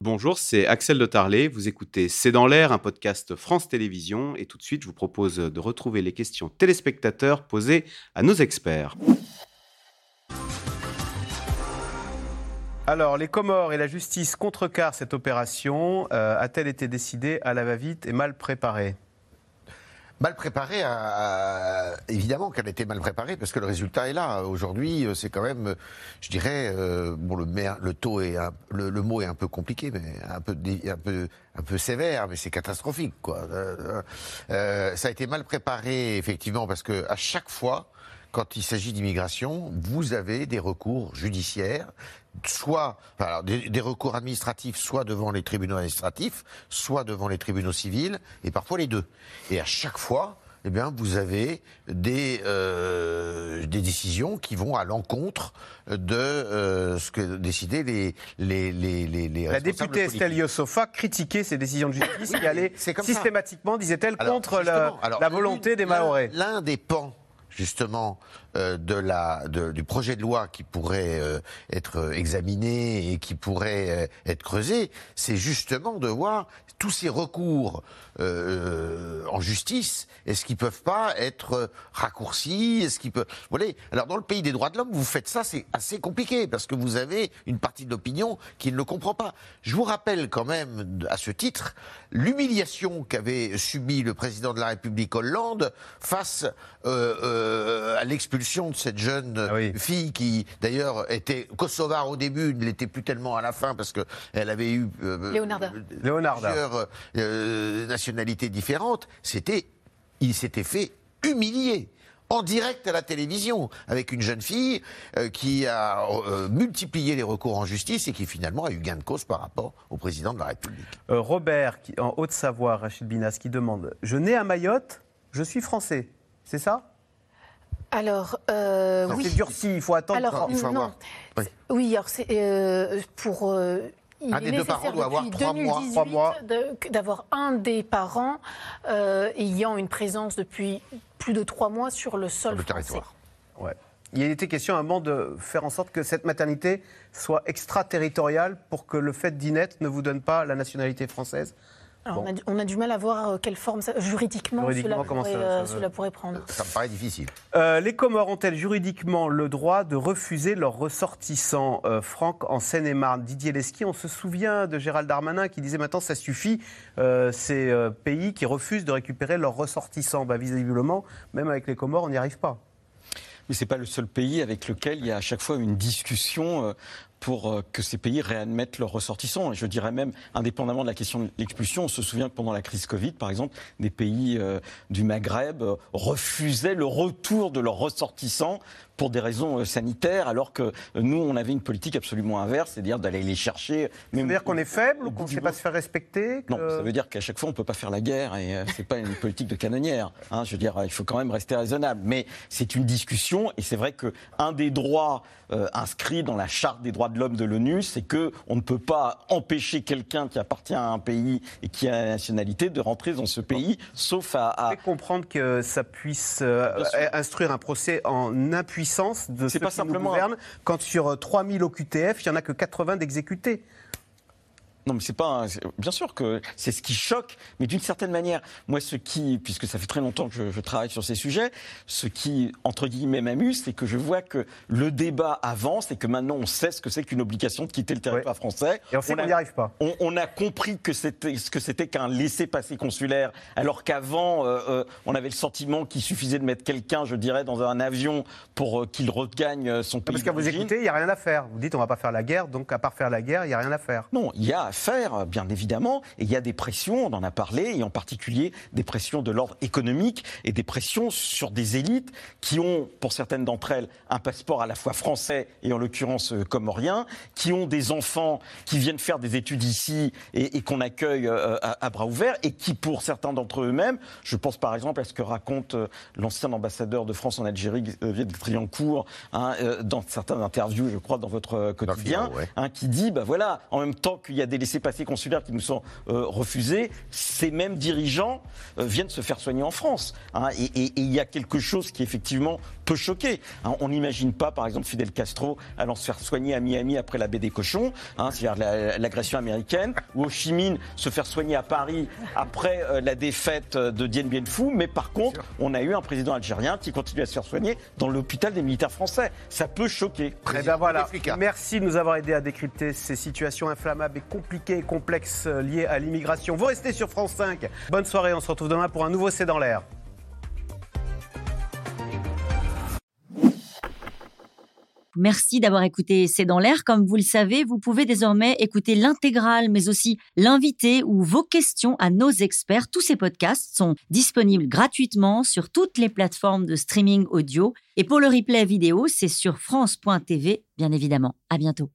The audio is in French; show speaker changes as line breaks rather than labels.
Bonjour, c'est Axel de Tarlet. Vous écoutez C'est dans l'air, un podcast France Télévisions. Et tout de suite, je vous propose de retrouver les questions téléspectateurs posées à nos experts. Alors, les Comores et la justice contrecarrent cette opération. Euh, a-t-elle été décidée à la va-vite et mal préparée?
Mal préparée, évidemment qu'elle été mal préparée parce que le résultat est là. Aujourd'hui, euh, c'est quand même, je dirais, euh, bon, le, le taux est, le, mot est un peu compliqué, mais un peu, un peu, un peu sévère, mais c'est catastrophique, quoi. ça a été mal préparé, effectivement, parce que à chaque fois, quand il s'agit d'immigration, vous avez des recours judiciaires, soit des, recours administratifs, soit devant les tribunaux administratifs, soit devant les tribunaux civils, et parfois les deux. Et à chaque fois, eh bien, vous avez des, euh, des décisions qui vont à l'encontre de euh, ce que décidaient les, les, les, les
La députée Estelle Yosofa critiquait ces décisions de justice qui allaient systématiquement, disait-elle, contre la, la volonté des Mahorais.
L'un des pans justement euh, du projet de loi qui pourrait euh, être examiné et qui pourrait euh, être creusé, c'est justement de voir tous ces recours en justice, est-ce qu'ils peuvent pas être raccourcis? Est-ce qu'ils peuvent Vous voyez? Alors dans le pays des droits de l'homme, vous faites ça, c'est assez compliqué parce que vous avez une partie de l'opinion qui ne le comprend pas. Je vous rappelle quand même à ce titre l'humiliation qu'avait subi le président de la République Hollande face à l'expulsion de cette jeune ah fille qui, d'ailleurs, était kosovare au début, ne l'était plus tellement à la fin parce qu'elle avait eu
euh, Leonarda.
plusieurs euh, nationalités différentes. C'était, il s'était fait humilier en direct à la télévision, avec une jeune fille euh, qui a multiplié les recours en justice et qui finalement a eu gain de cause par rapport au président de la République.
Robert, qui, en Haute-Savoie, Rachid Binas, qui demande Je nais à Mayotte, je suis français. C'est ça?
Alors, euh,
oui. C'est durci, il faut attendre.
Alors,
il faut
non. Oui, alors c'est euh, pour. Euh,
il un des deux parents doit avoir trois mois, trois
mois. d'avoir un des parents euh, ayant une présence depuis plus de trois mois sur le sol sur le territoire.
Ouais. Il était question à un moment de faire en sorte que cette maternité soit extraterritoriale pour que le fait d'y naître ne vous donne pas la nationalité française
on, a, du mal à voir euh, quelle forme juridiquement, euh, cela, pourrait, prendre.
Ça me paraît difficile.
Euh, les Comores ont-elles juridiquement le droit de refuser leurs ressortissants Franck, en Seine-et-Marne, Didier Lesky, on se souvient de Gérald Darmanin qui disait maintenant ça suffit, ces pays qui refusent de récupérer leurs ressortissants. Bah, visiblement, même avec les Comores, on n'y arrive pas.
Mais ce n'est pas le seul pays avec lequel il y a à chaque fois une discussion pour euh, que ces pays réadmettent leurs ressortissants. Et je dirais même, indépendamment de la question de l'expulsion, on se souvient que pendant la crise Covid, par exemple, des pays euh, du Maghreb euh, refusaient le retour de leurs ressortissants pour des raisons sanitaires, alors que nous, on avait une politique absolument inverse, c'est-à-dire d'aller les chercher.
Ça veut dire qu'on est faible ou qu'on ne sait pas se faire respecter
Non, ça veut dire qu'à chaque fois, on ne peut pas faire la guerre et ce n'est pas une politique de canonnière. Hein. je veux dire, il faut quand même rester raisonnable. Mais c'est une discussion et c'est vrai qu'un des droits inscrits dans la charte des droits de l'homme de l'ONU, c'est que on ne peut pas empêcher quelqu'un qui appartient à un pays et qui a la nationalité de rentrer dans ce pays, sauf à. à...
comprendre que ça puisse euh, instruire un procès en impuissance de ceux pas qui simplement nous gouvernent, quand sur 3000 OQTF, il n'y en a que 80 d'exécutés.
Non, mais c'est pas. Bien sûr que c'est ce qui choque, mais d'une certaine manière, moi, ce qui, puisque ça fait très longtemps que je, travaille sur ces sujets, ce qui, entre guillemets, m'amuse, c'est que je vois que le débat avance et que maintenant on sait ce que c'est qu'une obligation de quitter le territoire français.
Et on sait qu'on n'y arrive pas.
On, a compris que c'était ce que c'était qu'un laissez-passer consulaire, alors qu'avant, euh, euh, on avait le sentiment qu'il suffisait de mettre quelqu'un, je dirais, dans un avion pour euh, qu'il regagne son pays.
Parce qu'à vous écouter, il n'y a rien à faire. Vous dites, on ne va pas faire la guerre, donc à part faire la guerre, il n'y a rien à faire.
Non, il y a faire, bien évidemment. Et il y a des pressions, on en a parlé, et en particulier des pressions de l'ordre économique et des pressions sur des élites qui ont, pour certaines d'entre elles, un passeport à la fois français et en l'occurrence euh, comorien, qui ont des enfants qui viennent faire des études ici et, qu'on accueille euh, à, bras ouverts, et qui, pour certains d'entre eux-mêmes, je pense par exemple à ce que raconte euh, l'ancien ambassadeur de France en Algérie, Xavier Triancourt, hein, dans certaines interviews, je crois, dans votre quotidien, hein, qui dit, bah voilà, en même temps qu'il y a des laissés-passer consulaires qui nous sont refusés, ces mêmes dirigeants viennent se faire soigner en France. Hein. et il y a quelque chose qui effectivement peut choquer. Hein. on n'imagine pas, par exemple, Fidel Castro allant se faire soigner à Miami après la baie des cochons, hein, c'est-à-dire l'agression américaine, ou Ho Chi Minh se faire soigner à Paris après la défaite de Dien Bien Phu. Mais par contre, on a eu un président algérien qui continue à se faire soigner dans l'hôpital des militaires français. Ça peut choquer.
Eh ben voilà. Merci de nous avoir aidé à décrypter ces situations inflammables et compliquées et complexes euh, à l'immigration. Vous restez sur France 5. Bonne soirée, on se retrouve demain pour un nouveau C'est dans l'air.
Merci d'avoir écouté C'est dans l'air. Comme vous le savez, vous pouvez désormais écouter l'intégrale, mais aussi l'invité ou vos questions à nos experts. Tous ces podcasts sont disponibles gratuitement sur toutes les plateformes de streaming audio. Et pour le replay vidéo, c'est sur France.tv, bien évidemment. À bientôt.